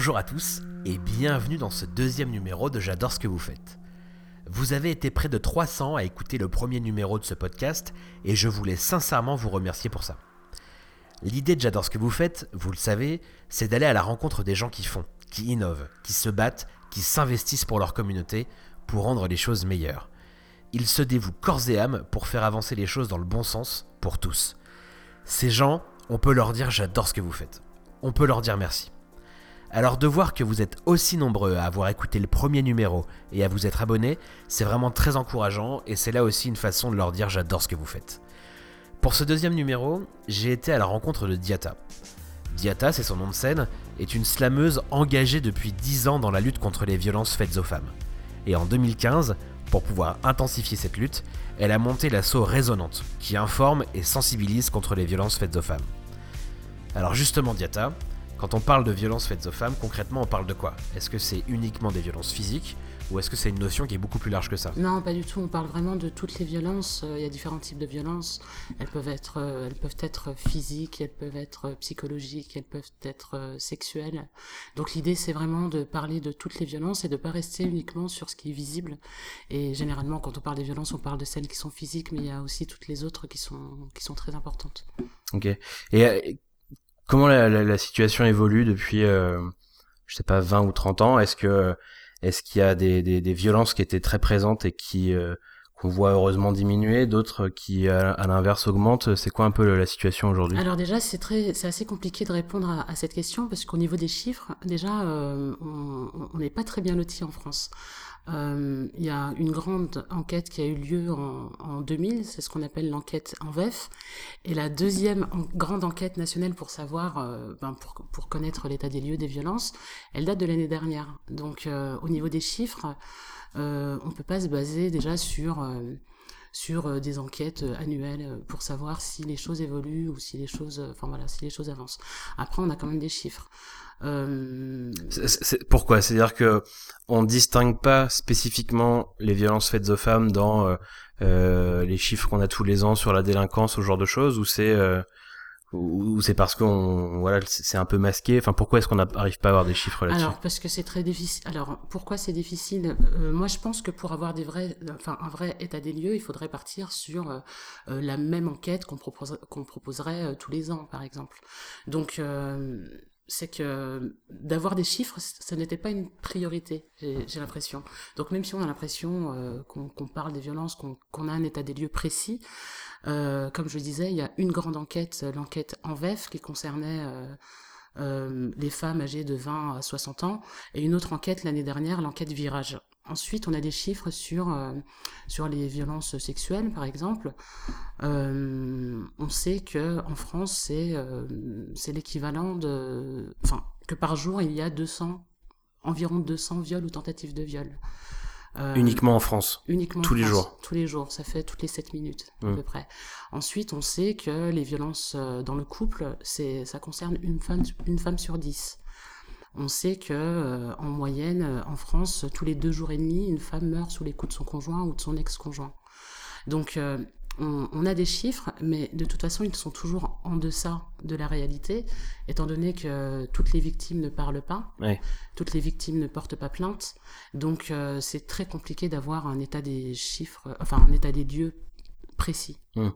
Bonjour à tous et bienvenue dans ce deuxième numéro de J'adore ce que vous faites. Vous avez été près de 300 à écouter le premier numéro de ce podcast et je voulais sincèrement vous remercier pour ça. L'idée de J'adore ce que vous faites, vous le savez, c'est d'aller à la rencontre des gens qui font, qui innovent, qui se battent, qui s'investissent pour leur communauté, pour rendre les choses meilleures. Ils se dévouent corps et âme pour faire avancer les choses dans le bon sens pour tous. Ces gens, on peut leur dire j'adore ce que vous faites. On peut leur dire merci. Alors de voir que vous êtes aussi nombreux à avoir écouté le premier numéro et à vous être abonnés, c'est vraiment très encourageant et c'est là aussi une façon de leur dire j'adore ce que vous faites. Pour ce deuxième numéro, j'ai été à la rencontre de Diata. Diata, c'est son nom de scène, est une slameuse engagée depuis 10 ans dans la lutte contre les violences faites aux femmes. Et en 2015, pour pouvoir intensifier cette lutte, elle a monté l'assaut Résonante, qui informe et sensibilise contre les violences faites aux femmes. Alors justement Diata, quand on parle de violences faites aux femmes, concrètement on parle de quoi? Est-ce que c'est uniquement des violences physiques ou est-ce que c'est une notion qui est beaucoup plus large que ça? Non, pas du tout. On parle vraiment de toutes les violences. Euh, il y a différents types de violences. Elles peuvent être, euh, elles peuvent être physiques, elles peuvent être psychologiques, elles peuvent être euh, sexuelles. Donc l'idée, c'est vraiment de parler de toutes les violences et de pas rester uniquement sur ce qui est visible. Et généralement, quand on parle des violences, on parle de celles qui sont physiques, mais il y a aussi toutes les autres qui sont qui sont très importantes. Ok. Et comment la, situation évolue depuis, je sais pas, 20 ou 30 ans? Est-ce que est-ce qu'il y a des, des, violences qui étaient très présentes et qui euh, qu'on voit heureusement diminuer, d'autres qui à, l'inverse augmentent? C'est quoi un peu la situation aujourd'hui? Alors déjà, c'est très, c'est assez compliqué de répondre à, à cette question parce qu'au niveau des chiffres, déjà, euh, on n'est pas très bien loti en France. Euh, il y a une grande enquête qui a eu lieu en, en 2000, c'est ce qu'on appelle l'enquête en VEF. Et la deuxième grande enquête nationale pour savoir, euh, ben pour, connaître l'état des lieux des violences, elle date de l'année dernière. Donc euh, au niveau des chiffres, on peut pas se baser déjà sur sur des enquêtes annuelles pour savoir si les choses évoluent ou si les choses, enfin voilà, si les choses avancent. Après, on a quand même des chiffres. Euh... pourquoi? C'est-à-dire que on distingue pas spécifiquement les violences faites aux femmes dans euh, euh, les chiffres qu'on a tous les ans sur la délinquance, ce genre de choses, ou c'est euh, ou c'est parce qu'on voilà c'est un peu masqué? Enfin, pourquoi est-ce qu'on n'arrive pas à avoir des chiffres là-dessus? Alors parce que c'est très difficile. Alors pourquoi c'est difficile? Moi, je pense que pour avoir des vrais, enfin un vrai état des lieux, il faudrait partir sur la même enquête qu'on propose, qu'on proposerait tous les ans, par exemple. Donc c'est que d'avoir des chiffres, ça n'était pas une priorité, j'ai l'impression. Donc même si on a l'impression euh, qu'on parle des violences, qu'on a un état des lieux précis, euh, comme je disais, il y a une grande enquête, l'enquête en VEF, qui concernait euh, les femmes âgées de 20 à 60 ans, et une autre enquête l'année dernière, l'enquête Virage. Ensuite, on a des chiffres sur, euh, sur les violences sexuelles, par exemple. Euh, on sait que France, c'est euh, l'équivalent de... Enfin, que par jour, il y a 200, environ 200 viols ou tentatives de viol. Uniquement en France Uniquement Tous les jours Tous les jours, ça fait toutes les 7 minutes à mmh. peu près. Ensuite, on sait que les violences dans le couple, ça concerne une femme, une femme sur 10 on sait que euh, en moyenne, euh, en France, tous les deux jours et demi, une femme meurt sous les coups de son conjoint ou de son ex-conjoint. Donc, euh, on, a des chiffres, mais de toute façon, ils sont toujours en deçà de la réalité, étant donné que toutes les victimes ne parlent pas, toutes les victimes ne portent pas plainte. Donc, c'est très compliqué d'avoir un état des chiffres, enfin, un état des lieux précis. Hmm.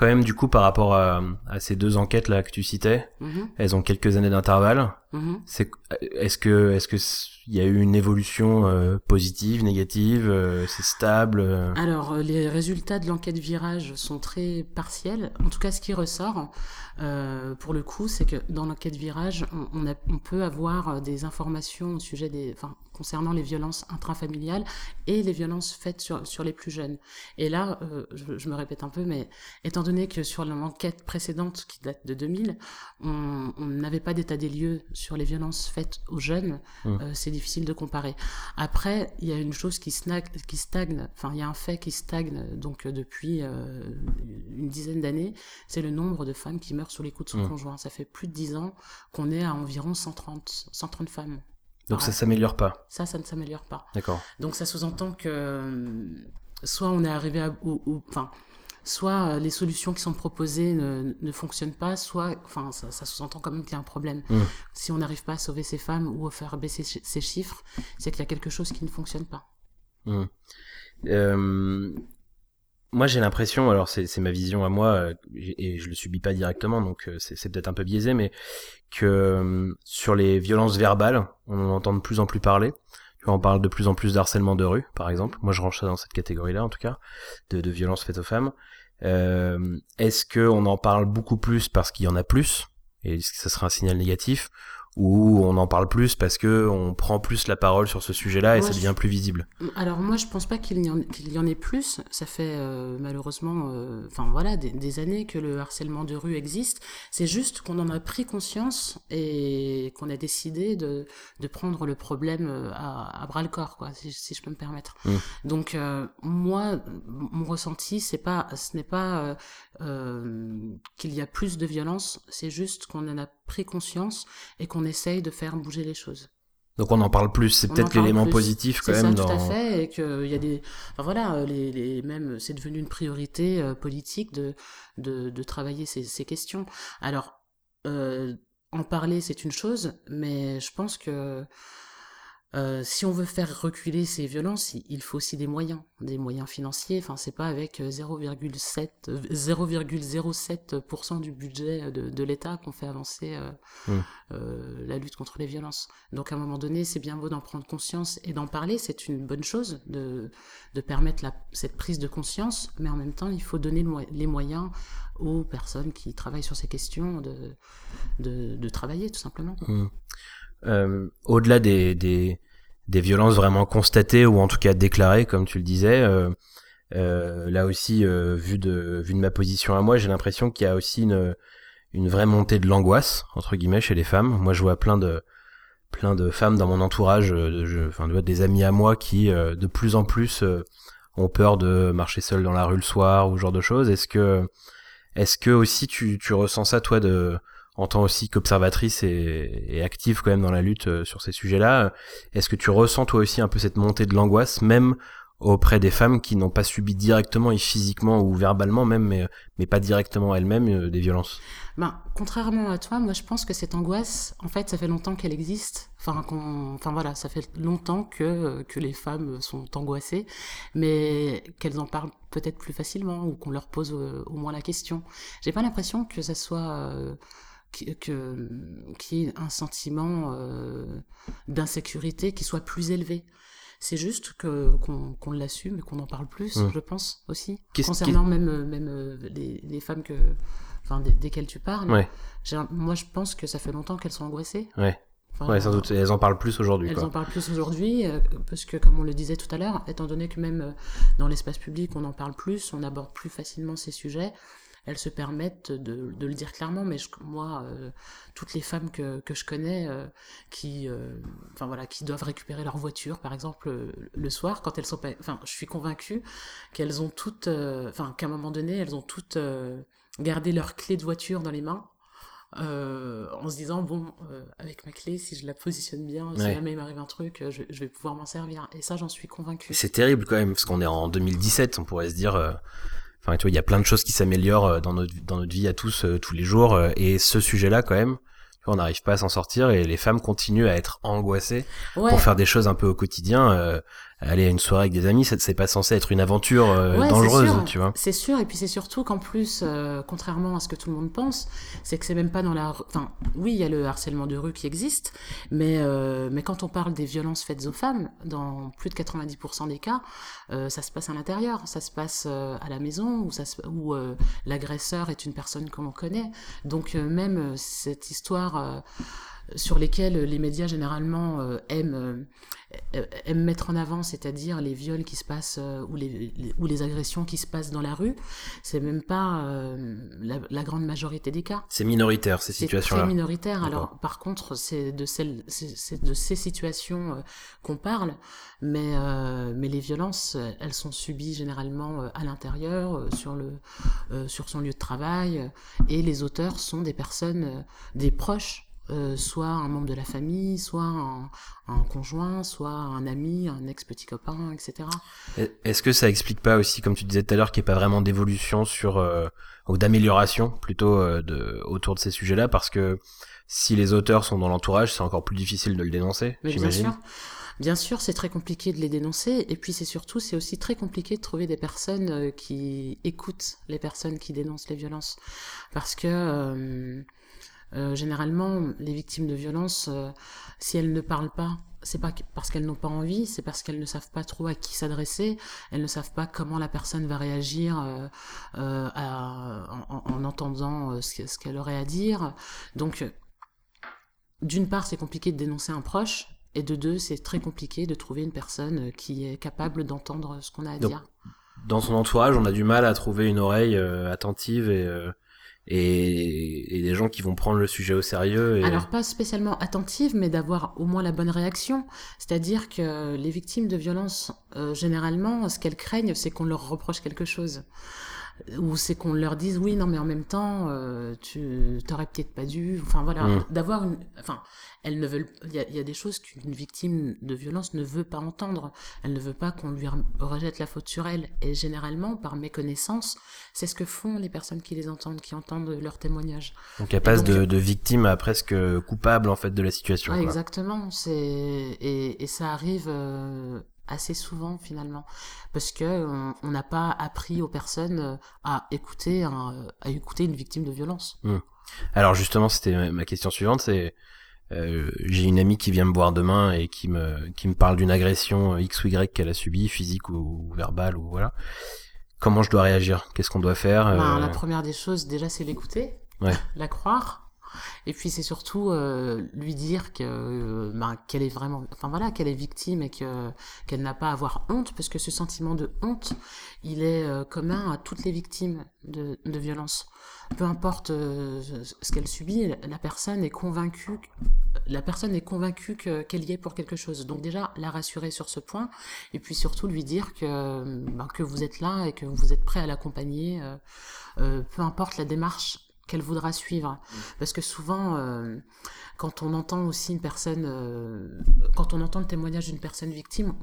Quand même, du coup, par rapport à, ces deux enquêtes là que tu citais, mhm. elles ont quelques années d'intervalle. Mhm. C'est, est-ce que, est-ce que il y a eu une évolution euh, positive, négative, euh, c'est stable euh? Alors, les résultats de l'enquête virage sont très partiels. En tout cas, ce qui ressort, pour le coup, c'est que dans l'enquête virage, on, a, on peut avoir des informations au sujet des, enfin, concernant les violences intrafamiliales et les violences faites sur, sur les plus jeunes. Et là, je, je me répète un peu, mais étant donné que sur l'enquête précédente qui date de 2000, on n'avait pas d'état des lieux sur les violences faites aux jeunes, mmh. euh, c'est difficile de comparer. Après, il y a une chose qui, qui stagne, enfin il y a un fait qui stagne donc euh, depuis euh, une dizaine d'années, c'est le nombre de femmes qui meurent sous les coups de son mmh. conjoint. Ça fait plus de 10 ans qu'on est à environ 130, 130 femmes. Donc ça s'améliore pas. Ça, ça ne s'améliore pas. D'accord. Donc ça sous-entend que soit on est arrivé à, enfin, soit les solutions qui sont proposées ne, ne fonctionnent pas, soit, enfin, ça, ça sous-entend quand même qu'il y a un problème. Mm. Si on n'arrive pas à sauver ces femmes ou à faire baisser ces chiffres, c'est qu'il y a quelque chose qui ne fonctionne pas. Mm. Euh, moi, j'ai l'impression, alors c'est ma vision à moi, euh, et je le subis pas directement, donc euh, c'est peut-être un peu biaisé, mais que euh, sur les violences verbales, on en entend de plus en plus parler. On parle de plus en plus d'harcèlement de rue, par exemple. Moi, je range ça dans cette catégorie-là, en tout cas, de, de violences faites aux femmes. Euh, Est-ce qu'on en parle beaucoup plus parce qu'il y en a plus, et est-ce que ça serait un signal négatif, où on en parle plus parce que on prend plus la parole sur ce sujet-là et ça devient plus visible. Alors moi je pense pas qu'il y, en, y en ait plus. Ça fait euh, malheureusement, euh, enfin voilà, des, années que le harcèlement de rue existe. C'est juste qu'on en a pris conscience et qu'on a décidé de, de prendre le problème euh, à, à bras le corps, quoi, si, si je peux me permettre. Mmh. Donc moi, mon ressenti, c'est pas, ce n'est pas qu'il y a plus de violence, c'est juste qu'on en a pris conscience et qu'on essaye de faire bouger les choses. Donc on en parle plus, c'est peut-être l'élément positif quand même. C'est ça, tout à fait, et qu'il y a des, enfin voilà, les, les même c'est devenu une priorité euh, politique de, de, de travailler ces, ces, questions. Alors euh, en parler c'est une chose, mais je pense que euh, si on veut faire reculer ces violences, il faut aussi des moyens, des moyens financiers. Enfin, c'est pas avec 0,7, euh, 0,07% euh, du budget de, de l'État qu'on fait avancer euh, mmh. euh, la lutte contre les violences. Donc, à un moment donné, c'est bien beau d'en prendre conscience et d'en parler. C'est une bonne chose de, de permettre la, cette prise de conscience, mais en même temps, il faut donner les moyens aux personnes qui travaillent sur ces questions de, de, de travailler, tout simplement. Mmh. Euh, au-delà des, des, violences vraiment constatées ou en tout cas déclarées, comme tu le disais, euh, euh, là aussi, vu, de, vu de ma position à moi, j'ai l'impression qu'il y a aussi une, vraie montée de l'angoisse, entre guillemets, chez les femmes. Moi, je vois plein de, plein de femmes dans mon entourage, de, enfin, des amis à moi qui, de plus en plus, ont peur de marcher seul dans la rue le soir ou ce genre de choses. Est-ce que, est-ce que aussi tu, tu ressens ça, toi, de, en tant aussi qu'observatrice et, active quand même dans la lutte euh, sur ces sujets-là, est-ce que tu ressens toi aussi un peu cette montée de l'angoisse, même auprès des femmes qui n'ont pas subi directement et physiquement ou verbalement même, mais, mais pas directement elles-mêmes euh, des violences? Ben, Contrairement à toi, moi je pense que cette angoisse, en fait, ça fait longtemps qu'elle existe. Enfin, voilà, ça fait longtemps que, que les femmes sont angoissées, mais qu'elles en parlent peut-être plus facilement ou qu'on leur pose euh, au, moins la question. J'ai pas l'impression que ça soit qui, que, qui est un sentiment euh, d'insécurité qui soit plus élevé. C'est juste que qu'on qu l'assume et qu'on en parle plus, je pense aussi. Concernant même même euh, les, les femmes que, enfin desquelles tu parles. Ouais. Moi, je pense que ça fait longtemps qu'elles sont angoissées. Ouais. Enfin, ouais, sans doute. elles en parlent plus aujourd'hui. Elles en parlent plus aujourd'hui, euh, parce que, comme on le disait tout à l'heure, étant donné que même euh, dans l'espace public, on en parle plus, on aborde plus facilement ces sujets, elles se permettent de, de le dire clairement. Mais je, moi, euh, toutes les femmes que, que je connais euh, qui, euh, enfin voilà, qui doivent récupérer leur voiture, par exemple, le soir, quand elles sont enfin, je suis convaincue qu'elles ont toutes, enfin, qu'à un moment donné, elles ont toutes gardé leur clé de voiture dans les mains. en se disant bon avec ma clé si je la positionne bien si jamais il m'arrive un truc je, je vais pouvoir m'en servir et ça j'en suis convaincue c'est terrible quand même parce qu'on est en 2017 on pourrait se dire Enfin, tu vois, il y a plein de choses qui s'améliorent euh, dans notre, dans notre vie à tous, euh, tous les jours. Euh, et ce sujet-là, quand même, on n'arrive pas à s'en sortir et les femmes continuent à être angoissées pour faire des choses un peu au quotidien aller à une soirée avec des amis, c'est pas censé être une aventure euh, dangereuse, tu vois. C'est sûr, et puis c'est surtout qu'en plus, euh, contrairement à ce que tout le monde pense, c'est que c'est même pas dans la... Enfin, oui, il y a le harcèlement de rue qui existe, mais, euh, mais quand on parle des violences faites aux femmes, dans plus de 90% des cas, ça se passe à l'intérieur, ça se passe à la maison, où, ça où l'agresseur est une personne que l'on connaît. Donc même cette histoire sur lesquels les médias généralement euh, aiment, euh, aiment mettre en avant, c'est-à-dire les viols qui se passent euh, ou, les, ou les agressions qui se passent dans la rue, c'est même pas la, grande majorité des cas. C'est minoritaire ces situations-là. C'est minoritaire. Alors par contre, c'est de celles, c'est de ces situations qu'on parle, mais mais les violences, elles sont subies généralement à l'intérieur, sur le sur son lieu de travail, et les auteurs sont des personnes, des proches euh, soit un membre de la famille, soit un, un, conjoint, soit un ami, un ex-petit copain, etc. Est-ce que ça explique pas aussi, comme tu disais tout à l'heure, qu'il n'y ait pas vraiment d'évolution sur euh, ou d'amélioration plutôt euh, de, autour de ces sujets-là? Parce que si les auteurs sont dans l'entourage, c'est encore plus difficile de le dénoncer, j'imagine. Bien sûr, c'est très compliqué de les dénoncer, et puis c'est surtout, c'est aussi très compliqué de trouver des personnes qui écoutent les personnes qui dénoncent les violences, parce que euh, euh, généralement, les victimes de violences, si elles ne parlent pas, c'est pas parce qu'elles n'ont pas envie, c'est parce qu'elles ne savent pas trop à qui s'adresser, elles ne savent pas comment la personne va réagir en, entendant ce qu'elle aurait à dire. Donc, d'une part, c'est compliqué de dénoncer un proche, et de deux, c'est très compliqué de trouver une personne euh, qui est capable d'entendre ce qu'on a à dire. Dans son entourage, on a du mal à trouver une oreille euh, attentive et, euh, et, des gens qui vont prendre le sujet au sérieux. Et... Alors pas spécialement attentive, mais d'avoir au moins la bonne réaction. C'est-à-dire que les victimes de violences, généralement, ce qu'elles craignent, c'est qu'on leur reproche quelque chose ou c'est qu'on leur dise oui non mais en même temps euh, tu t'aurais peut-être pas dû. Enfin voilà mm. d'avoir une enfin elles ne veulent il y a, y a, des choses qu'une victime de violence ne veut pas entendre. Elle ne veut pas qu'on lui rejette la faute sur elle. Et généralement par méconnaissance c'est ce que font les personnes qui les entendent qui entendent leur témoignage. Donc elle passe de, de, victime à presque coupable en fait de la situation exactement c'est et, et, ça arrive euh, assez souvent finalement parce que on n'a pas appris aux personnes euh, à écouter à écouter une victime de violence. Hmm. Alors justement, c'était ma question suivante, c'est euh, j'ai une amie qui vient me voir demain et qui me qui me parle d'une agression x ou y qu'elle a subie, physique ou, verbale ou voilà. Comment je dois réagir? Qu'est-ce qu'on doit faire? Ben, La première des choses, déjà, c'est l'écouter, ouais. la croire, et puis c'est surtout euh, lui dire que euh, ben, qu'elle est vraiment, enfin voilà, qu'elle est victime et que qu'elle n'a pas à avoir honte, parce que ce sentiment de honte, il est euh, commun à toutes les victimes de, de violence. Peu importe ce qu'elle subit, la personne est convaincue, la personne est convaincue qu'elle y est pour quelque chose. Donc déjà la rassurer sur ce point, et puis surtout lui dire que ben, que vous êtes là et que vous êtes prêt à l'accompagner, peu importe la démarche qu'elle voudra suivre. Mm. Parce que souvent, euh, quand on entend aussi une personne, euh, quand on entend le témoignage d'une personne victime,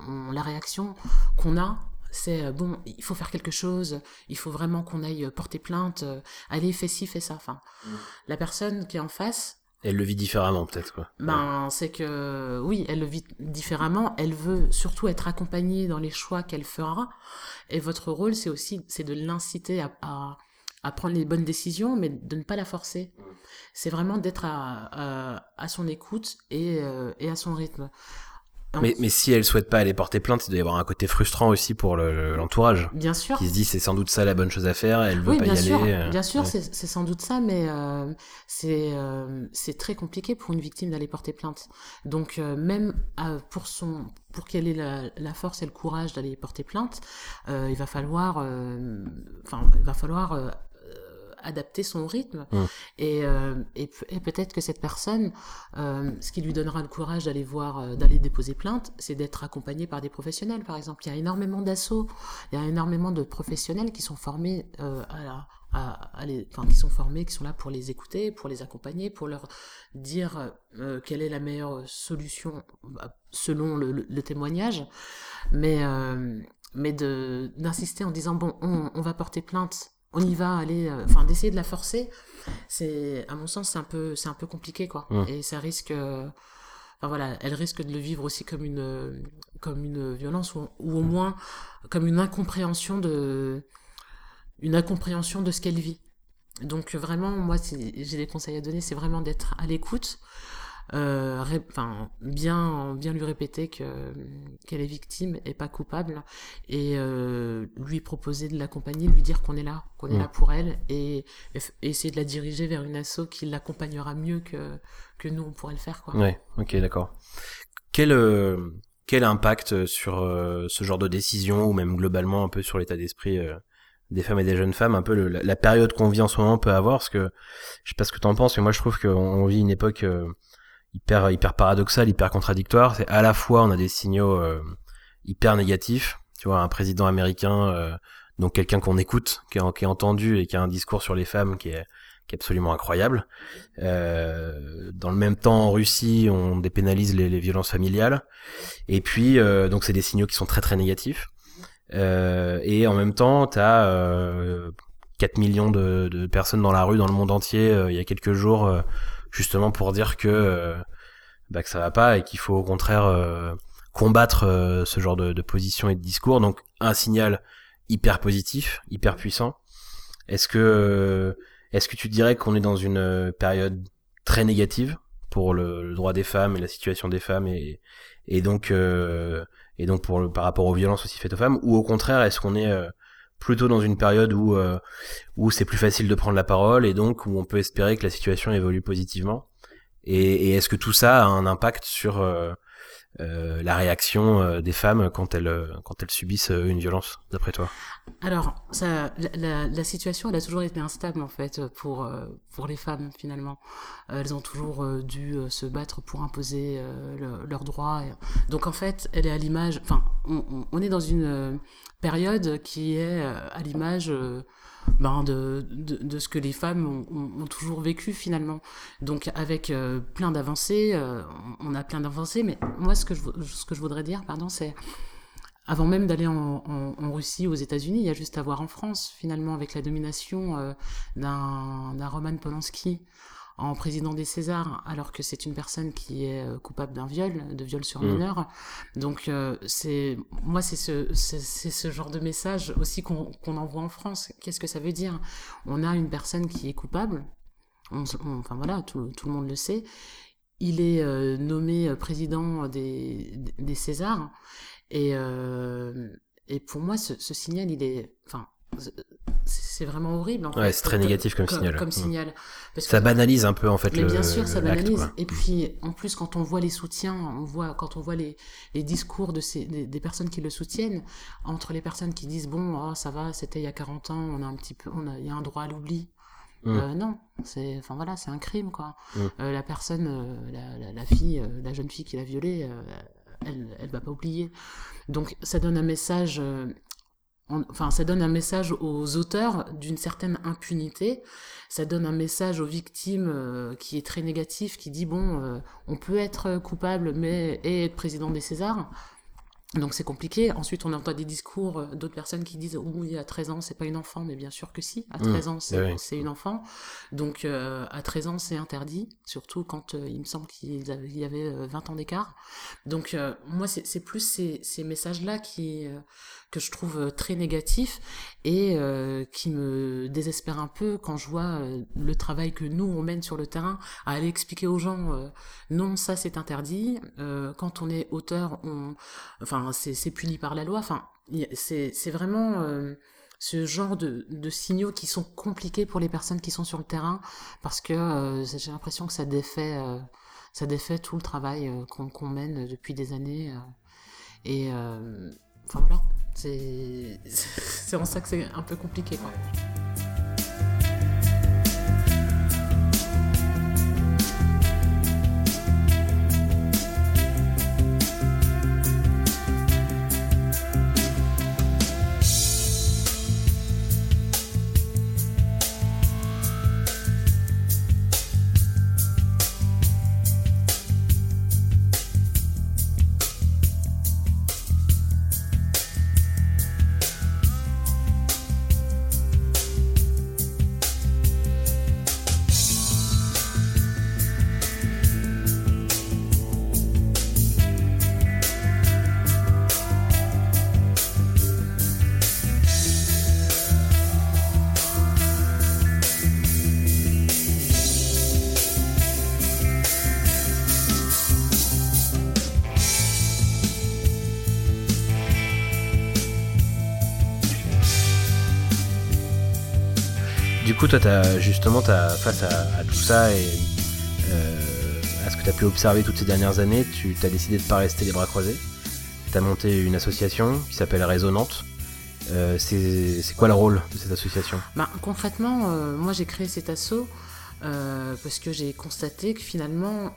on, la réaction qu'on a, c'est euh, bon, il faut faire quelque chose, il faut vraiment qu'on aille porter plainte, allez, fais ci, fais ça. Enfin, mm. la personne qui est en face, elle le vit différemment, peut-être, quoi. Ben, c'est que, oui, elle le vit différemment. Elle veut surtout être accompagnée dans les choix qu'elle fera. Et votre rôle, c'est aussi, c'est de l'inciter à, à prendre les bonnes décisions, mais de ne pas la forcer. C'est vraiment d'être à, à, son écoute et, euh, et à son rythme. Mais, mais, si elle souhaite pas aller porter plainte, il doit y avoir un côté frustrant aussi pour l'entourage. bien sûr. Qui se dit c'est sans doute ça la bonne chose à faire, elle veut pas y sûr, aller. Bien sûr, c'est sans doute ça, mais euh, c'est euh, c'est très compliqué pour une victime d'aller porter plainte. Donc euh, même pour son pour qu'elle ait la, la, force et le courage d'aller porter plainte, il va falloir enfin il va falloir adapter son rythme. Mm. Et, euh, et, peut-être que cette personne, euh, ce qui lui donnera le courage d'aller voir, euh, d'aller déposer plainte, c'est d'être accompagné par des professionnels, par exemple. Il y a énormément d'assauts, il y a énormément de professionnels qui sont formés à à, les, enfin, qui sont formés, qui sont là pour les écouter, pour les accompagner, pour leur dire quelle est la meilleure solution bah, selon le, le, témoignage, mais d'insister en disant bon on, on va porter plainte on y va aller euh, enfin d'essayer de la forcer c'est à mon sens c'est un peu c'est un peu compliqué quoi. Et ça risque euh, enfin voilà elle risque de le vivre aussi comme une comme une violence ou, ou au moins comme une incompréhension de une incompréhension de ce qu'elle vit. Donc vraiment moi j'ai des conseils à donner c'est vraiment d'être à l'écoute euh, bien bien lui répéter que qu'elle est victime et pas coupable. Et euh, lui proposer de l'accompagner lui dire qu'on est là qu'on est là pour elle et, essayer de la diriger vers une asso qui l'accompagnera mieux que que nous on pourrait le faire quoi. Ouais ok d'accord. Quel euh, quel impact sur ce genre de décision ou même globalement un peu sur l'état d'esprit des femmes et des jeunes femmes, un peu le, la, période qu'on vit en ce moment peut avoir, parce que je sais pas ce que t'en penses, mais moi je trouve qu'on vit une époque hyper hyper paradoxal, hyper contradictoire. C'est à la fois on a des signaux euh, hyper négatifs, tu vois, un président américain, euh, donc quelqu'un qu'on écoute, qui est, entendu et qui a un discours sur les femmes qui est absolument incroyable. Euh, dans le même temps, en Russie, on dépénalise les, violences familiales. Et puis, euh, donc c'est des signaux qui sont très très négatifs. Et en même temps, tu as euh, 4 millions de, personnes dans la rue dans le monde entier il y a quelques jours, justement pour dire que, euh, bah, que ça va pas et qu'il faut au contraire combattre ce genre de, de position et de discours. Donc un signal hyper positif, hyper puissant. Est-ce que est-ce que tu dirais qu'on est dans une période très négative pour le, droit des femmes et la situation des femmes et, et donc euh, et donc pour le, par rapport aux violences aussi faites aux femmes? Ou au contraire est-ce qu'on est, euh, plutôt dans une période où euh, où c'est plus facile de prendre la parole et donc où on peut espérer que la situation évolue positivement et, est-ce que tout ça a un impact sur euh, euh, la réaction des femmes quand elles, quand elles subissent une violence, d'après toi? Alors, la, situation, elle a toujours été instable, en fait, pour, pour les femmes, finalement. Elles ont toujours dû se battre pour imposer le, leurs droits. Donc, en fait, elle est à l'image... Enfin, on, on, est dans une période qui est à l'image ben de, de, ce que les femmes ont, toujours vécu finalement. Donc avec euh, plein d'avancées, euh, on a plein d'avancées, mais moi ce que je, ce que je voudrais dire, pardon, c'est avant même d'aller en, en, en, Russie, aux États-Unis, il y a juste à voir en France finalement avec la domination euh, d'un Roman Polanski en président des Césars, alors que c'est une personne qui est euh, coupable d'un viol, de viol sur mmh. mineur. Donc euh, c'est moi c'est ce c'est ce genre de message aussi qu'on envoie en France. Qu'est-ce que ça veut dire? On a une personne qui est coupable. On, on, enfin voilà, tout, tout, le monde le sait. Il est euh, nommé président des, des Césars et euh, et pour moi ce, ce signal il est enfin c'est vraiment horrible. En ouais, c'est très négatif comme, comme signal. Comme signal. Parce ça banalise un peu en fait. Mais le, bien sûr, ça banalise. Et puis, en plus, quand on voit les soutiens, on voit quand on voit les, les discours de ces des, des, personnes qui le soutiennent, entre les personnes qui disent bon, oh, ça va, c'était il y a 40 ans, on a un petit peu, on a, il y a un droit à l'oubli. Mmh. Euh, non, c'est, enfin voilà, c'est un crime quoi. Mmh. Euh, la personne, euh, la, la, la, fille, euh, la jeune fille qui l'a violée, euh, elle, elle va pas oublier. Donc ça donne un message enfin, ça donne un message aux auteurs d'une certaine impunité. Ça donne un message aux victimes euh, qui est très négatif, qui dit bon, euh, on peut être coupable mais et être président des Césars. Donc c'est compliqué. Ensuite, on entend des discours euh, d'autres personnes qui disent oui, à 13 ans, c'est pas une enfant, mais bien sûr que si. À 13 mmh, ans, c'est oui. une enfant. Donc euh, à 13 ans, c'est interdit, surtout quand euh, il me semble qu'il y avait 20 ans d'écart. Donc euh, moi, c'est plus ces, ces messages-là qui que je trouve très négatifs et qui me désespère un peu quand je vois le travail que nous on mène sur le terrain à aller expliquer aux gens non, ça c'est interdit. quand on est auteur, on enfin c'est puni par la loi. Enfin, c'est vraiment euh, ce genre de, de, signaux qui sont compliqués pour les personnes qui sont sur le terrain parce que euh, j'ai l'impression que ça défait, euh, ça défait tout le travail euh, qu'on qu mène depuis des années. Euh, et enfin voilà, c'est en ça que c'est un peu compliqué. Quoi. Du coup, toi, justement, face à, tout ça et euh, à ce que tu as pu observer toutes ces dernières années, tu as décidé de ne pas rester les bras croisés. Tu as monté une association qui s'appelle Résonante. Euh, c'est quoi le rôle de cette association? Bah, Concrètement, euh, moi j'ai créé cet asso euh, parce que j'ai constaté que finalement,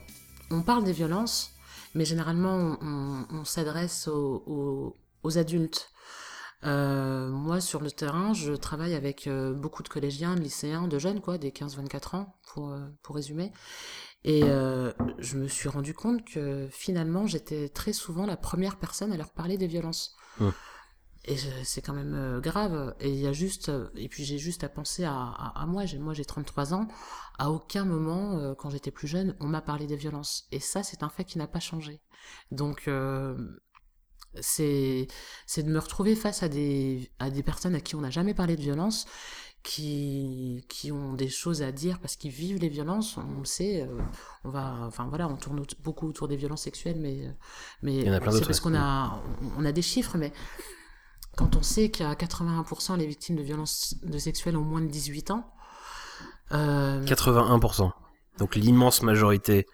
on parle des violences, mais généralement on, s'adresse aux, aux, adultes. Moi, sur le terrain, je travaille avec beaucoup de collégiens, de lycéens, de jeunes, quoi, des 15-24 ans, pour, pour résumer. Et je me suis rendu compte que finalement, j'étais très souvent la première personne à leur parler des violences. Et c'est quand même euh, grave. Et il y a juste, euh, et puis j'ai juste à penser à, à, moi. J'ai, moi, j'ai 33 ans. À aucun moment, euh, quand j'étais plus jeune, on m'a parlé des violences. Et ça, c'est un fait qui n'a pas changé. Donc, c'est de me retrouver face à des, à des personnes à qui on n'a jamais parlé de violence, qui, qui ont des choses à dire parce qu'ils vivent les violences. On le sait. on va, enfin voilà, on tourne beaucoup autour des violences sexuelles, mais, mais c'est parce qu'on a, on a des chiffres, mais quand on sait a 81% les victimes de violences de sexuelles ont moins de 18 ans. 81%. Donc l'immense majorité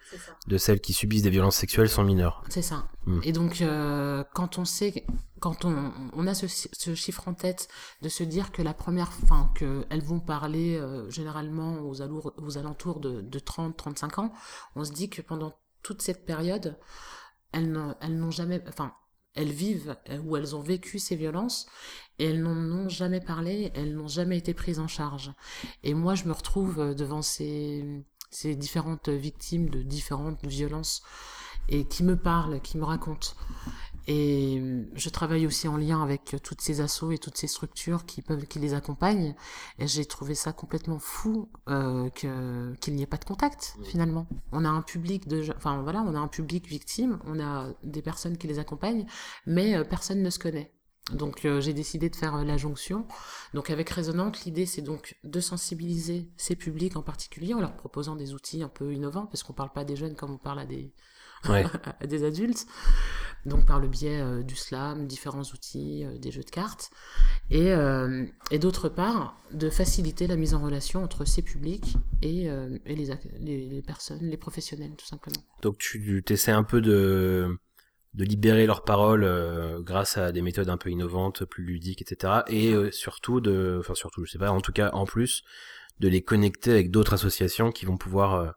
de celles qui subissent des violences sexuelles sont mineures. C'est ça. Hmm. Et donc euh, quand on sait, quand on, on a ce, ce, chiffre en tête de se dire que la première, enfin qu'elles vont parler euh, généralement aux, alours, aux alentours de, de 30-35 ans, on se dit que pendant toute cette période, elles n'ont jamais, enfin elles vivent euh, ou elles ont vécu ces violences et elles n'en ont jamais parlé, elles n'ont jamais été prises en charge. Et moi, je me retrouve devant ces, ces différentes victimes de différentes violences et qui me parlent, qui me racontent. Et euh, je travaille aussi en lien avec toutes ces assos et toutes ces structures qui peuvent, qui les accompagnent. Et j'ai trouvé ça complètement fou euh, que qu'il n'y ait pas de contact finalement. On a un public de, enfin voilà, on a un public victime, on a des personnes qui les accompagnent, mais euh, personne ne se connaît. Donc euh, j'ai décidé de faire la jonction. Donc avec Résonante, l'idée c'est donc de sensibiliser ces publics en particulier en leur proposant des outils un peu innovants, parce qu'on parle pas des jeunes comme on parle à des à des adultes, donc par le biais euh, du slam, différents outils, euh, des jeux de cartes, et, euh, et d'autre part, de faciliter la mise en relation entre ces publics et, et les, les, personnes, les professionnels, tout simplement. Donc tu essaies un peu de, de libérer leurs paroles grâce à des méthodes un peu innovantes, plus ludiques, etc. Et surtout de, enfin surtout, je sais pas, en tout cas en plus, de les connecter avec d'autres associations qui vont pouvoir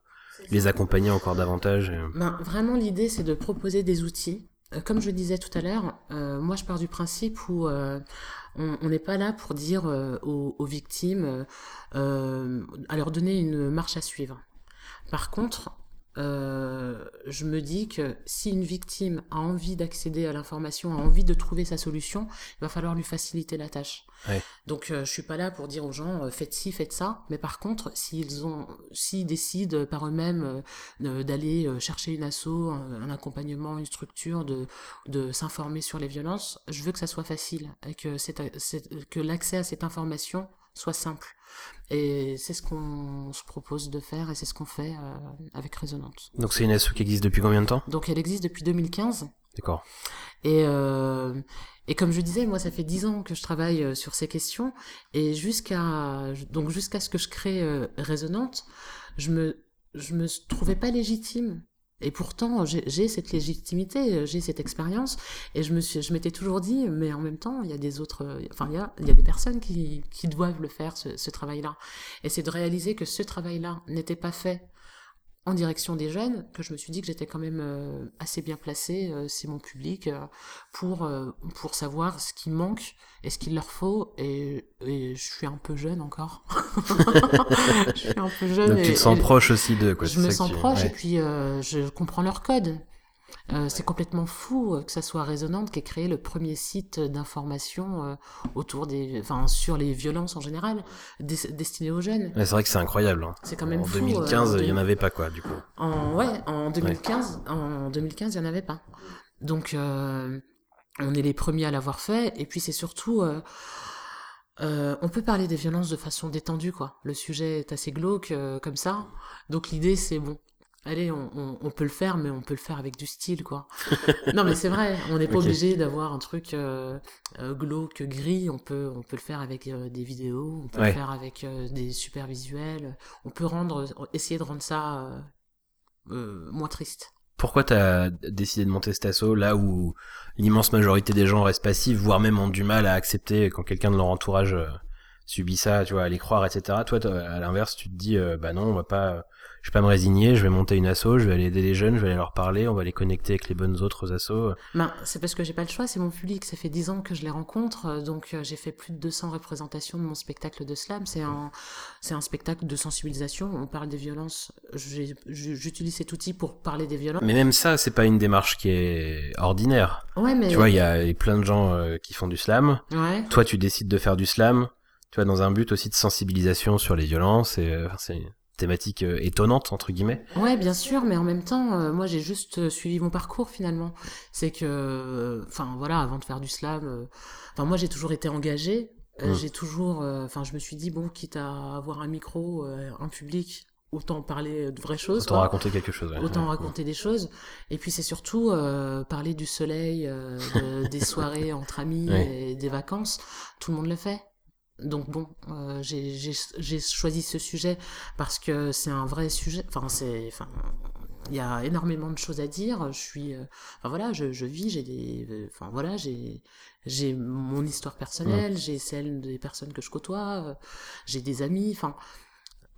les accompagner encore davantage ben, Vraiment, l'idée, c'est de proposer des outils. Euh, comme je le disais tout à l'heure, euh, moi, je pars du principe où euh, on n'est pas là pour dire aux, aux, victimes, à leur donner une marche à suivre. Par contre, euh, je me dis que si une victime a envie d'accéder à l'information, a envie de trouver sa solution, il va falloir lui faciliter la tâche. Donc euh, je suis pas là pour dire aux gens euh, faites ci, faites ça, mais par contre s'ils ont, s'ils décident par eux-mêmes d'aller chercher une asso, un, accompagnement, une structure, de, de s'informer sur les violences, je veux que ça soit facile et que, que l'accès à cette information soit simple. Et c'est ce qu'on se propose de faire et c'est ce qu'on fait euh, avec Résonance. Donc c'est une asso qui existe depuis combien de temps? Donc elle existe depuis 2015. D'accord. Et, euh, et comme je disais, moi ça fait dix ans que je travaille euh, sur ces questions et jusqu'à donc jusqu'à ce que je crée Résonante, je me je me trouvais pas légitime et pourtant, j'ai cette légitimité, j'ai cette expérience, et je me suis, je m'étais toujours dit, mais en même temps, il y a des autres, enfin, il y a, il y a des personnes qui, qui doivent le faire, ce, ce travail-là. Et c'est de réaliser que ce travail-là n'était pas fait en direction des jeunes que je me suis dit que j'étais quand même euh, assez bien placée, euh, c'est mon public, euh, pour, pour savoir ce qui manque et ce qu'il leur faut. Et, et, je suis un peu jeune encore. je suis un peu jeune. Donc tu te sens proche aussi de quoi. Je me sens proche et puis je comprends leur code. Euh, c'est complètement fou euh, que ça soit Résonante qui ait créé le premier site d'information euh, autour des, enfin, sur les violences en général, destiné aux jeunes. c'est vrai que c'est incroyable. Hein. C'est quand même en fou. 2015, il n'y en avait pas quoi, du coup. En, ouais, en 2015, en 2015, il n'y en avait pas. Donc, on est les premiers à l'avoir fait. Et puis, c'est surtout, on peut parler des violences de façon détendue, quoi. Le sujet est assez glauque comme ça. Donc l'idée, c'est bon, allez, on, peut le faire, mais on peut le faire avec du style, quoi. non, mais c'est vrai, on n'est pas obligé d'avoir un truc euh, euh, glauque, gris. On peut, on peut le faire avec euh, des vidéos, on peut le faire avec des super visuels. On peut rendre, essayer de rendre ça moins triste. Pourquoi tu as décidé de monter cet assaut là où l'immense majorité des gens restent passifs, voire même ont du mal à accepter quand quelqu'un de leur entourage subi ça, tu vois, aller croire, etc. Toi, à l'inverse, tu te dis, bah non, on va pas je vais pas me résigner, je vais monter une asso, je vais aller aider les jeunes, je vais aller leur parler, on va les connecter avec les bonnes autres assos. Ben, c'est parce que j'ai pas le choix, c'est mon public, ça fait 10 ans que je les rencontre, euh, donc euh, j'ai fait plus de 200 représentations de mon spectacle de slam, c'est un, c'est un spectacle de sensibilisation, on parle des violences, j'utilise cet outil pour parler des violences. Mais même ça, c'est pas une démarche qui est ordinaire. Ouais, mais... Tu vois, il y a plein de gens euh, qui font du slam. Ouais. Toi, tu décides de faire du slam, tu vois, dans un but aussi de sensibilisation sur les violences, et c'est thématique euh, étonnante entre guillemets. Ouais, bien sûr, mais en même temps, euh, moi j'ai juste euh, suivi mon parcours finalement. C'est que, enfin voilà, avant de faire du slam, enfin moi j'ai toujours été engagée. Mmh. J'ai toujours, enfin je me suis dit bon, quitte à avoir un micro, un public, autant parler de vraies choses. Autant raconter quelque chose. Autant raconter des choses. Et puis c'est surtout parler du soleil, des soirées entre amis et des vacances. Tout le monde le fait. Donc bon, euh, j'ai choisi ce sujet parce que c'est un vrai sujet. Enfin, c'est, enfin, il y a énormément de choses à dire. Je suis, euh, enfin voilà, je, je vis, j'ai des, enfin voilà, j'ai, j'ai mon histoire personnelle, j'ai celle des personnes que je côtoie, euh, j'ai des amis, enfin.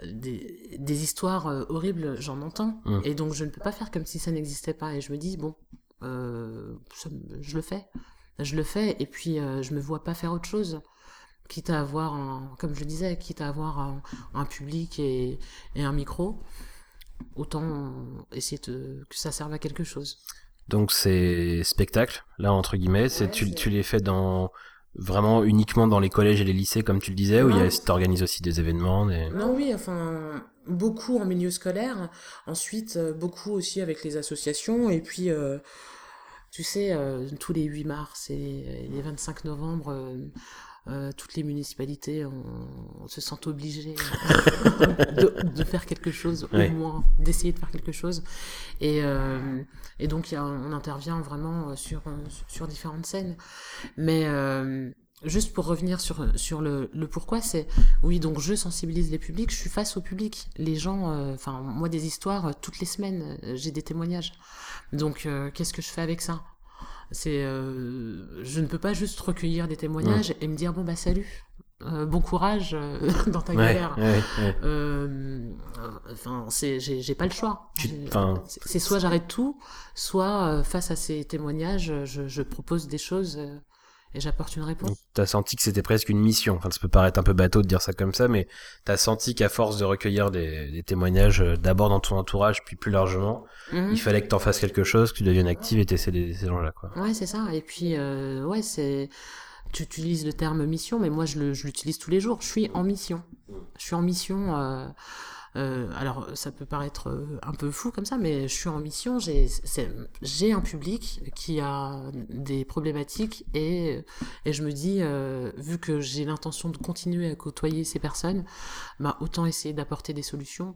Des, des histoires horribles, j'en entends. Et donc, je ne peux pas faire comme si ça n'existait pas. Et je me dis, bon, je le fais. Je le fais. Et puis, je me vois pas faire autre chose quitte à avoir, un, comme je disais, quitte à avoir un, public et, un micro, autant essayer de, que ça serve à quelque chose. Donc ces spectacles, là entre guillemets, c'est tu, tu, les fais dans vraiment uniquement dans les collèges et les lycées comme tu le disais, ou tu organises aussi des événements Non oui, enfin beaucoup en milieu scolaire, ensuite euh, beaucoup aussi avec les associations, et puis euh, tu sais, euh, tous les 8 mars et les 25 novembre, euh, toutes les municipalités on, se sentent obligées de, faire quelque chose, au moins d'essayer de faire quelque chose. Et, euh, et donc y a, on intervient vraiment sur, sur différentes scènes. Mais euh, juste pour revenir sur, sur le, le pourquoi, c'est oui, donc je sensibilise les publics, je suis face au public. Les gens, enfin, moi, des histoires, toutes les semaines, j'ai des témoignages. Donc, qu'est-ce que je fais avec ça? C'est, euh, je ne peux pas juste recueillir des témoignages et me dire bon bah salut, euh, bon courage euh, dans ta galère. Enfin, c'est, j'ai, pas le choix. C'est soit j'arrête tout, soit face à ces témoignages, je, je propose des choses et j'apporte une réponse. T'as senti que c'était presque une mission. Enfin, ça peut paraître un peu bateau de dire ça comme ça, mais t'as senti qu'à force de recueillir des, témoignages, euh, d'abord dans ton entourage, puis plus largement, mhm. il fallait que t'en fasses quelque chose, que tu deviennes active et t'essaies ces gens-là, quoi. Ouais, c'est ça. Et puis, euh, ouais, c'est, tu utilises le terme mission, mais moi, je l'utilise tous les jours. Je suis en mission. Je suis en mission, euh, euh, alors, ça peut paraître euh, un peu fou comme ça, mais je suis en mission, j'ai un public qui a des problématiques et, je me dis, euh, vu que j'ai l'intention de continuer à côtoyer ces personnes, bah, autant essayer d'apporter des solutions.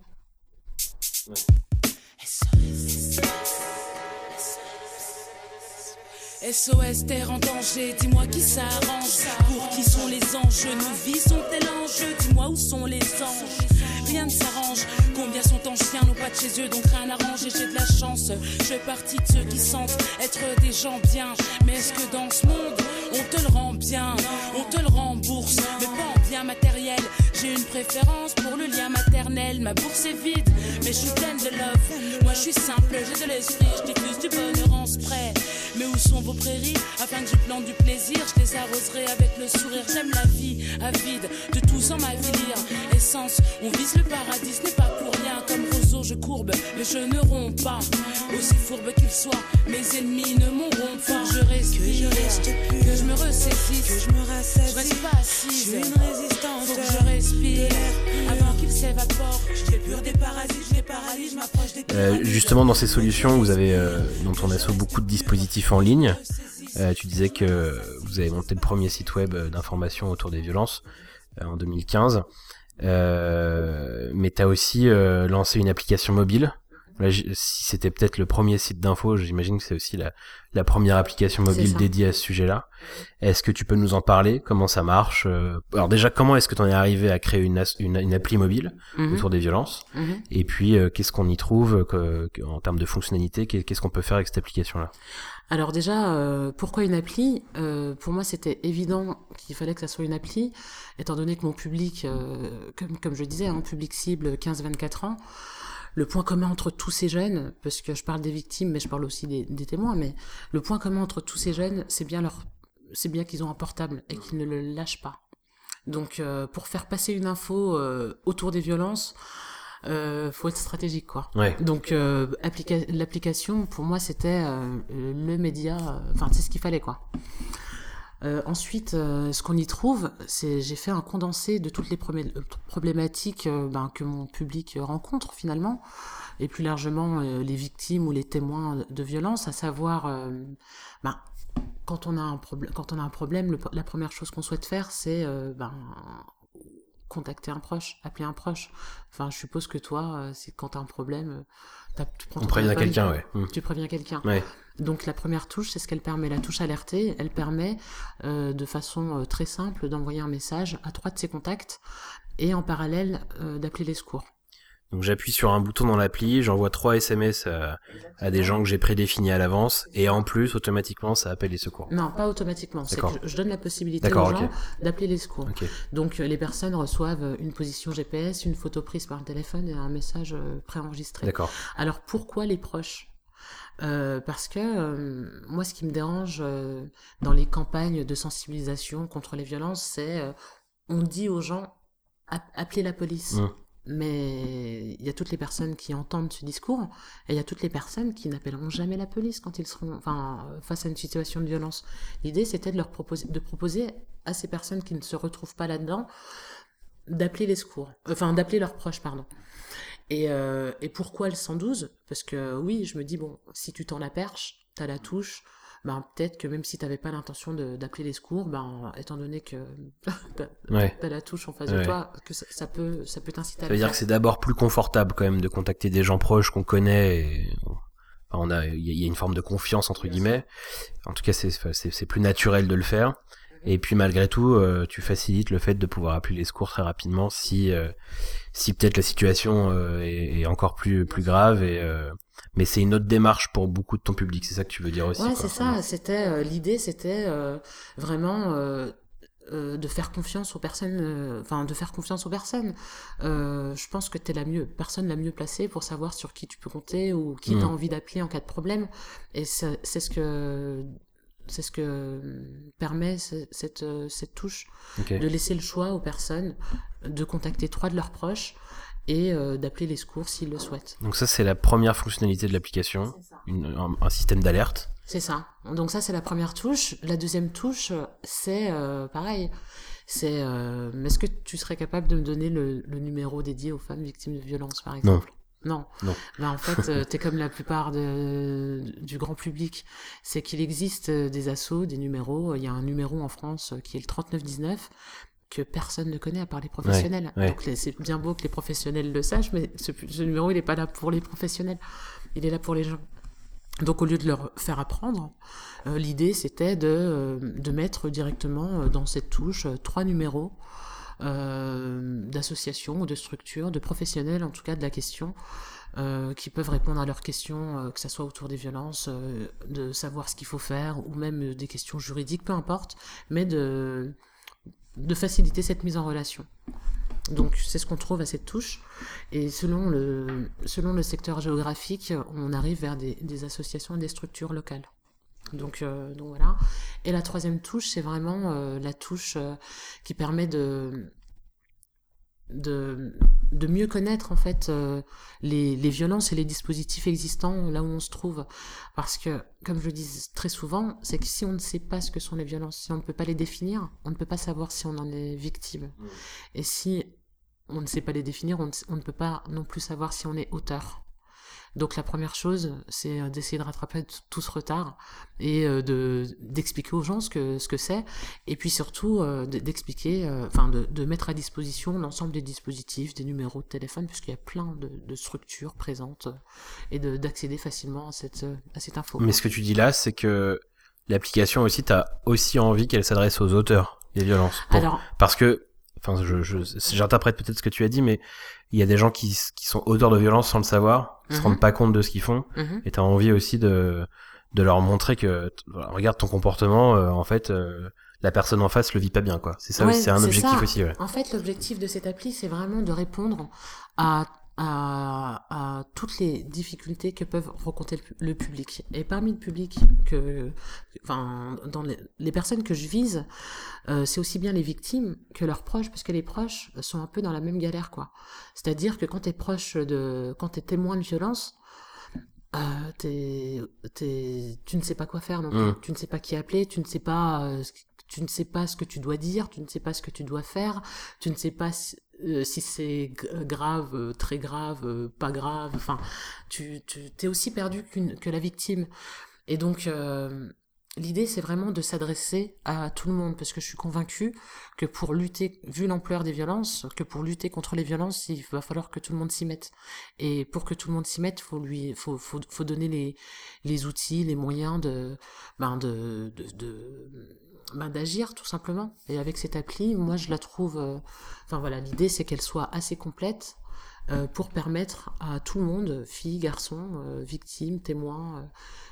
SOS Terre en danger, dis-moi qui s'arrange. Pour qui sont les enjeux Nos vies sont-elles en Dis-moi où sont les anges Rien ne s'arrange. Combien sont en chien, pas de chez eux, donc rien arrange. Et j'ai de la chance. Je fais partie de ceux qui sentent être des gens bien. Mais est-ce que dans ce monde, on te le rend bien? On te le rembourse, mais pas en bien matériel. Préférence pour le lien maternel. Ma bourse est vide, mais je suis pleine de love. Moi je suis simple, j'ai de l'esprit, je diffuse du bonheur en spray. Mais où sont vos prairies? Afin que je plante du plaisir, je les arroserai avec le sourire. J'aime la vie, avide de tout sans m'avilir. Essence, on vise le paradis, n'est pas pour rien. Comme je courbe, mais je ne romps pas. Aussi fourbe qu'il soit, mes ennemis ne m'auront pas. Je respire, que je reste que je me ressaisisse, que je me rassasie. Je reste pas assise, je suis une résistante. Faut que je respire avant qu'il s'évapore. Je pur des parasites, je les paralyse, je m'approche des. Euh, justement, dans ces solutions, vous avez euh, dans ton asso beaucoup de dispositifs en ligne. Euh, tu disais que vous avez monté le premier site web d'information autour des violences euh, en 2015. Euh, mais tu as aussi lancé une application mobile. Si c'était peut-être le premier site d'info, j'imagine que c'est aussi la, la, première application mobile dédiée à ce sujet-là. Est-ce que tu peux nous en parler? Comment ça marche? Euh, Alors déjà, comment est-ce que tu en es arrivé à créer une, une, appli mobile mhm. autour des violences? Mhm. Et puis, euh, qu'est-ce qu'on y trouve que, en termes de fonctionnalité Qu'est-ce qu'on peut faire avec cette application-là? Alors déjà, euh, pourquoi une appli? Pour moi, c'était évident qu'il fallait que ça soit une appli, étant donné que mon public, comme, comme je disais, un hein, public cible 15-24 ans, le point commun entre tous ces jeunes, parce que je parle des victimes, mais je parle aussi des, témoins, mais le point commun entre tous ces jeunes, c'est bien leur, c'est bien qu'ils ont un portable et qu'ils ne le lâchent pas. Donc, euh, pour faire passer une info euh, autour des violences, euh, faut être stratégique, quoi. Donc, euh, l'application, pour moi, c'était le média, enfin, c'est ce qu'il fallait, quoi. Euh, ensuite, euh, ce qu'on y trouve, c'est j'ai fait un condensé de toutes les euh, problématiques ben, que mon public rencontre finalement, et plus largement les victimes ou les témoins de violence, à savoir, ben, quand on a un problème, quand on a un problème, la première chose qu'on souhaite faire, c'est ben, contacter un proche, appeler un proche. Enfin, je suppose que toi, c'est quand tu as un problème, tu prends On prévient quelqu'un, ouais. Tu préviens quelqu'un. Ouais. Donc la première touche, c'est ce qu'elle permet. La touche alertée, elle permet euh, de façon euh, très simple d'envoyer un message à trois de ses contacts et en parallèle euh, d'appeler les secours. Donc j'appuie sur un bouton dans l'appli, j'envoie trois SMS à, des gens que j'ai prédéfinis à l'avance, et en plus automatiquement ça appelle les secours. Non, pas automatiquement. C'est que je donne la possibilité aux gens d'appeler les secours. Donc les personnes reçoivent une position GPS, une photo prise par le téléphone et un message préenregistré. D'accord. Alors pourquoi les proches? Euh, parce que euh, moi, ce qui me dérange euh, dans les campagnes de sensibilisation contre les violences, c'est on dit aux gens appelez la police. Mmh. Mais il y a toutes les personnes qui entendent ce discours et il y a toutes les personnes qui n'appelleront jamais la police quand ils seront enfin, face à une situation de violence. L'idée, c'était de leur proposer, de proposer à ces personnes qui ne se retrouvent pas là-dedans d'appeler les secours, enfin d'appeler leurs proches, pardon. Et, euh, et pourquoi le 112 Parce que oui, je me dis, bon, si tu tends la perche, tu as la touche, ben, peut-être que même si tu n'avais pas l'intention d'appeler les secours, ben, étant donné que tu as, la touche en face de toi, que ça, peut ça peut t'inciter à Ça veut dire que c'est d'abord plus confortable quand même de contacter des gens proches qu'on connaît et on a il y a une forme de confiance entre guillemets. En tout cas, c'est plus naturel de le faire. Et puis malgré tout, euh, tu facilites le fait de pouvoir appeler les secours très rapidement si euh, si peut-être la situation euh, est, encore plus plus grave et mais c'est une autre démarche pour beaucoup de ton public, c'est ça que tu veux dire aussi. Ouais, c'est ça. C'était l'idée, c'était vraiment de faire confiance aux personnes, enfin de faire confiance aux personnes. je pense que tu es la mieux, personne la mieux placée pour savoir sur qui tu peux compter ou qui mmh. t'as envie d'appeler en cas de problème. Et c'est ce que c'est ce que euh, permet cette, euh, cette touche, de laisser le choix aux personnes de contacter trois de leurs proches et euh, d'appeler les secours s'ils le souhaitent. Donc ça, c'est la première fonctionnalité de l'application, un, système d'alerte. C'est ça. Donc ça, c'est la première touche. La deuxième touche, c'est pareil. C'est est-ce que tu serais capable de me donner le, le, numéro dédié aux femmes victimes de violences, par exemple? Non. non. Ben, en fait, euh, tu es comme la plupart de, du grand public. C'est qu'il existe euh, des assos, des numéros. Il y a un numéro en France euh, qui est le 3919 que personne ne connaît à part les professionnels. Donc c'est bien beau que les professionnels le sachent, mais ce, numéro, il n'est pas là pour les professionnels. Il est là pour les gens. Donc au lieu de leur faire apprendre, l'idée c'était de, de mettre directement dans cette touche trois numéros euh, d'associations ou de structures, de professionnels en tout cas de la question, euh, qui peuvent répondre à leurs questions, euh, que ce soit autour des violences, de savoir ce qu'il faut faire, ou même des questions juridiques, peu importe, mais de, faciliter cette mise en relation. Donc c'est ce qu'on trouve à cette touche. Et selon le, secteur géographique, on arrive vers des associations et des structures locales. Donc, euh, donc voilà. Et la troisième touche, c'est vraiment euh, la touche euh, qui permet de, de, de, mieux connaître en fait les, les, violences et les dispositifs existants là où on se trouve. Parce que, comme je le dis très souvent, c'est que si on ne sait pas ce que sont les violences, si on ne peut pas les définir, on ne peut pas savoir si on en est victime. Mmh. Et si on ne sait pas les définir, on ne, on ne peut pas non plus savoir si on est auteur. Donc la première chose, c'est euh, d'essayer de rattraper tout ce retard et euh, de d'expliquer aux gens ce que ce que c'est, et puis surtout euh, d'expliquer, enfin de, de, mettre à disposition l'ensemble des dispositifs, des numéros de téléphone, puisqu'il y a plein de, de structures présentes et d'accéder facilement à cette à cette info. Mais ce que tu dis là, c'est que l'application aussi, tu as aussi envie qu'elle s'adresse aux auteurs des violences. Alors, parce que enfin je j'interprète peut-être ce que tu as dit mais il y a des gens qui, qui sont auteurs de violence sans le savoir qui se mhm. rendent pas compte de ce qu'ils font mhm. et tu as envie aussi de de leur montrer que regarde ton comportement euh, en fait euh, la personne en face le vit pas bien quoi c'est ça c'est un objectif aussi ouais. en fait l'objectif de cette appli c'est vraiment de répondre à à, à, toutes les difficultés que peuvent rencontrer le, public. Et parmi le public, que, enfin, dans les, les personnes que je vise, euh, c'est aussi bien les victimes que leurs proches, parce que les proches sont un peu dans la même galère, quoi. C'est-à-dire que quand t'es proche de, quand t'es témoin de violence, euh, t'es, tu ne sais pas quoi faire non mmh. Tu ne sais pas qui appeler, tu ne sais pas, euh, tu ne sais pas ce que tu dois dire, tu ne sais pas ce que tu dois faire, tu ne sais pas euh, si c'est grave, euh, très grave, euh, pas grave. Enfin, tu, tu es aussi perdu que la victime. Et donc, l'idée, c'est vraiment de s'adresser à tout le monde, parce que je suis convaincue que pour lutter, vu l'ampleur des violences, que pour lutter contre les violences, il va falloir que tout le monde s'y mette. Et pour que tout le monde s'y mette, faut faut, faut, faut donner les, les outils, les moyens de, ben de, de bah, d'agir tout simplement. Et avec cette appli, moi je la trouve. Euh, enfin voilà, l'idée c'est qu'elle soit assez complète euh, pour permettre à tout le monde, filles, garçons, euh, victimes, témoins,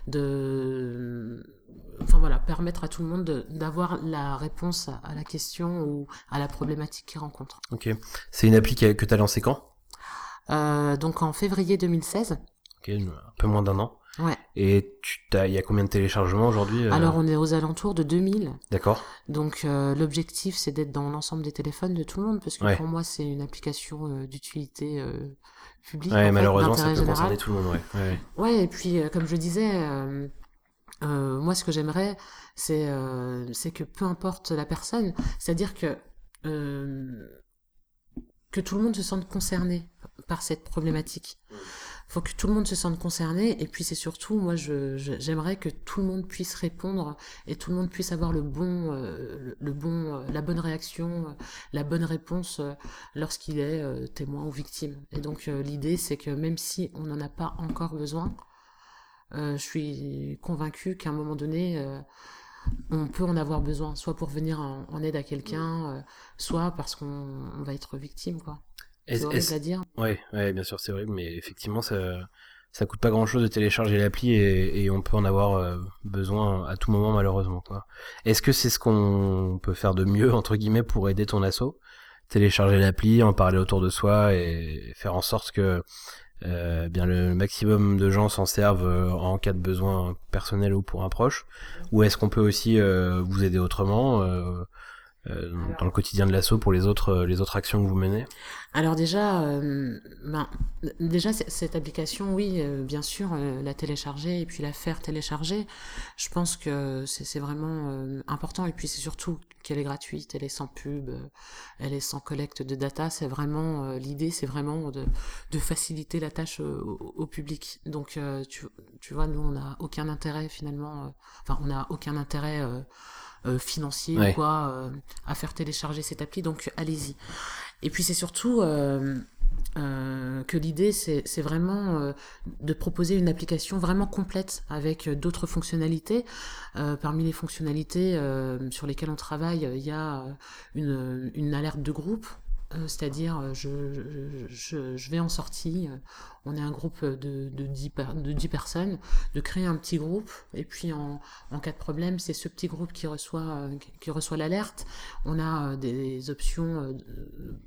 de. Enfin voilà, permettre à tout le monde d'avoir la réponse à, la question ou à la problématique qu'ils rencontrent. Ok. C'est une appli que tu as lancée quand? Donc en février 2016. Ok, un peu moins d'un an. Ouais. Et il y a combien de téléchargements aujourd'hui euh Alors on est aux alentours de 2000. D'accord. Donc euh, l'objectif c'est d'être dans l'ensemble des téléphones de tout le monde parce que pour moi c'est une application euh, d'utilité publique. Ouais, malheureusement ça peut concerner tout le monde. Ouais. Ouais, ouais et puis comme je disais, moi ce que j'aimerais c'est c'est que peu importe la personne, c'est-à-dire que que tout le monde se sente concerné par cette problématique faut que tout le monde se sente concerné. Et puis c'est surtout moi je j'aimerais que tout le monde puisse répondre et tout le monde puisse avoir le bon euh, le, bon euh, la bonne réaction euh, la bonne réponse lorsqu'il est témoin ou victime. Et donc l'idée c'est que même si on n'en a pas encore besoin je suis convaincue qu'à un moment donné on peut en avoir besoin soit pour venir en aide à quelqu'un soit parce qu'on va être victime quoi c'est horrible à dire. Ouais, ouais, bien sûr, c'est horrible, mais effectivement, ça, ça coûte pas grand chose de télécharger l'appli et, et, on peut en avoir euh, besoin à tout moment, malheureusement, quoi. Est-ce que c'est ce qu'on peut faire de mieux, entre guillemets, pour aider ton asso? Télécharger l'appli, en parler autour de soi et faire en sorte que euh, bien le maximum de gens s'en servent euh, en cas de besoin personnel ou pour un proche? Ou est-ce qu'on peut aussi euh, vous aider autrement euh, dans le quotidien de l'assaut pour les autres euh, les autres actions que vous menez Alors déjà euh, ben, déjà cette application oui bien sûr la télécharger et puis la faire télécharger. Je pense que c'est vraiment important et puis c'est surtout qu'elle est gratuite elle est sans pub elle est sans collecte de data c'est vraiment l'idée c'est vraiment de, de faciliter la tâche au, public donc tu, tu vois nous on n'a aucun intérêt finalement enfin on n'a aucun intérêt euh, financier ou quoi euh, à faire télécharger cette appli. Donc allez-y. Et puis c'est surtout euh, que l'idée c'est vraiment de proposer une application vraiment complète avec d'autres fonctionnalités. parmi les fonctionnalités sur lesquelles on travaille, il y a une, alerte de groupe euh, c'est-à-dire euh, je, je, je, vais en sortie, euh, on est un groupe de, de, 10, de 10 personnes, de créer un petit groupe, et puis en, en cas de problème, c'est ce petit groupe qui reçoit, qui reçoit l'alerte. On a des options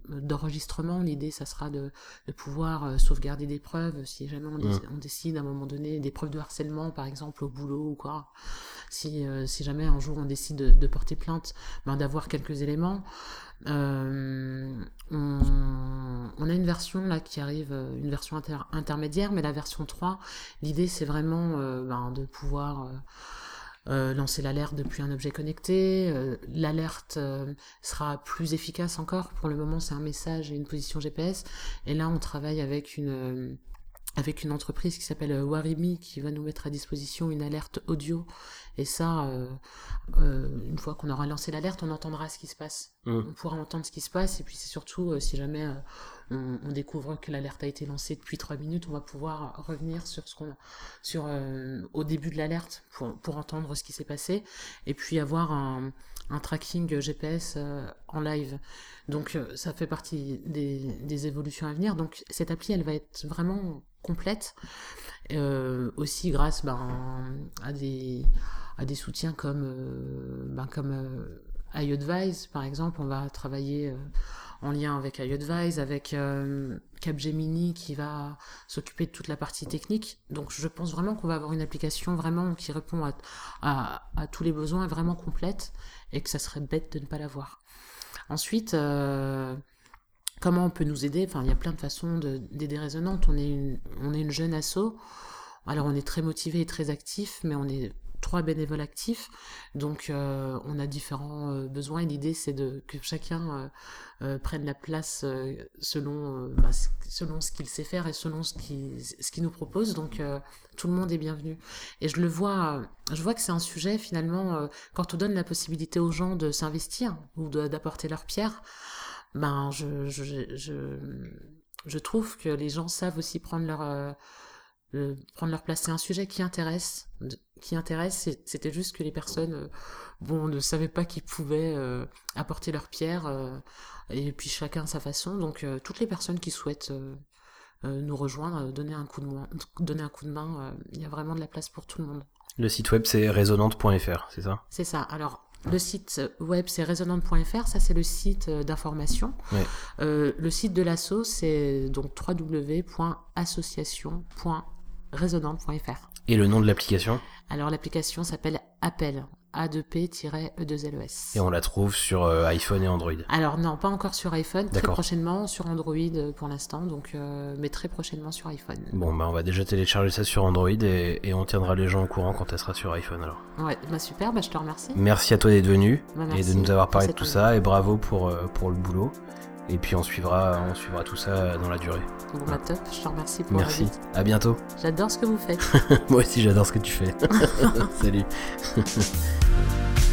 d'enregistrement, l'idée ça sera de, de pouvoir sauvegarder des preuves, si jamais on, on, décide à un moment donné, des preuves de harcèlement par exemple au boulot ou quoi. Si, si jamais un jour on décide de, de porter plainte, ben, d'avoir quelques éléments. Euh, on, a une version là qui arrive, euh, une version intermédiaire, mais la version 3, l'idée c'est vraiment euh, ben, de pouvoir lancer l'alerte depuis un objet connecté. l'alerte sera plus efficace encore. Pour le moment, c'est un message et une position GPS. Et là, on travaille avec une avec une entreprise qui s'appelle euh, Warimi qui va nous mettre à disposition une alerte audio. Et ça, euh, euh, une fois qu'on aura lancé l'alerte, on entendra ce qui se passe. Mm. On pourra entendre ce qui se passe. Et puis c'est surtout, si jamais on, on, découvre que l'alerte a été lancée depuis trois minutes, on va pouvoir revenir sur ce qu'on sur au début de l'alerte pour, pour entendre ce qui s'est passé. Et puis avoir un, un tracking GPS en live. Donc ça fait partie des, évolutions à venir. Donc cette appli, elle va être vraiment complète, euh, aussi grâce ben, à, des, soutiens comme, euh, ben, euh, par exemple. On va travailler euh, en lien avec iAdvise, avec euh, Capgemini qui va s'occuper de toute la partie technique. Donc je pense vraiment qu'on va avoir une application vraiment qui répond à, à, tous les besoins, vraiment complète, et que ça serait bête de ne pas l'avoir. Ensuite, euh, comment on peut nous aider? Enfin, il y a plein de façons d'aider Résonante. On est une, on est une jeune asso. Alors, on est très motivé et très actif, mais on est trois bénévoles actifs. Donc, euh, on a différents euh, besoins. Et l'idée, c'est de que chacun euh, prenne la place selon, bah, selon ce qu'il sait faire et selon ce qu'il ce qu'il nous propose. Donc, tout le monde est bienvenu. Et je le vois, je vois que c'est un sujet finalement quand on donne la possibilité aux gens de s'investir ou d'apporter leur pierre ben je, trouve que les gens savent aussi prendre leur, prendre leur place. C'est un sujet qui intéresse, qui intéresse. C'était juste que les personnes, euh, bon, ne savaient pas qu'ils pouvaient euh, apporter leur pierre, euh, et puis chacun à sa façon. Donc toutes les personnes qui souhaitent nous rejoindre, donner un coup de main, donner un coup de main, il y a vraiment de la place pour tout le monde. Le site web c'est résonante.fr, c'est ça? C'est ça. Alors le site web, c'est résonante.fr, ça c'est le site d'information. Euh, le site de l'asso, c'est donc Et le nom de l'application? Alors l'application s'appelle Appel. A2P-E2LES. Et on la trouve sur euh, iPhone et Android? Alors non, pas encore sur iPhone, très prochainement sur Android euh, pour l'instant, donc euh, mais très prochainement sur iPhone. Bon bah on va déjà télécharger ça sur Android et, et, on tiendra les gens au courant quand elle sera sur iPhone alors. Ouais, bah super, bah je te remercie. Merci à toi d'être venu bah, et de nous avoir parlé de tout ça et bravo pour, euh, pour le boulot. Et puis on suivra, on suivra tout ça dans la durée. Bon bah top, je te remercie pour Merci, à bientôt. J'adore ce que vous faites. Moi aussi j'adore ce que tu fais. Salut.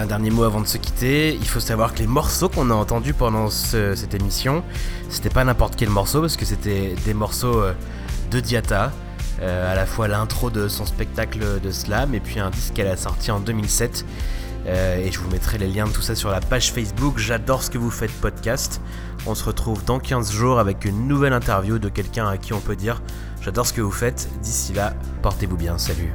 un dernier mot avant de se quitter, il faut savoir que les morceaux qu'on a entendus pendant ce, cette émission, c'était pas n'importe quel morceau, parce que c'était des morceaux euh, de Diata, euh, à la fois l'intro de son spectacle de slam, et puis un disque qu'elle a sorti en 2007. Euh, et je vous mettrai les liens de tout ça sur la page Facebook J'adore ce que vous faites podcast. On se retrouve dans 15 jours avec une nouvelle interview de quelqu'un à qui on peut dire J'adore ce que vous faites. D'ici là, portez-vous bien. Salut.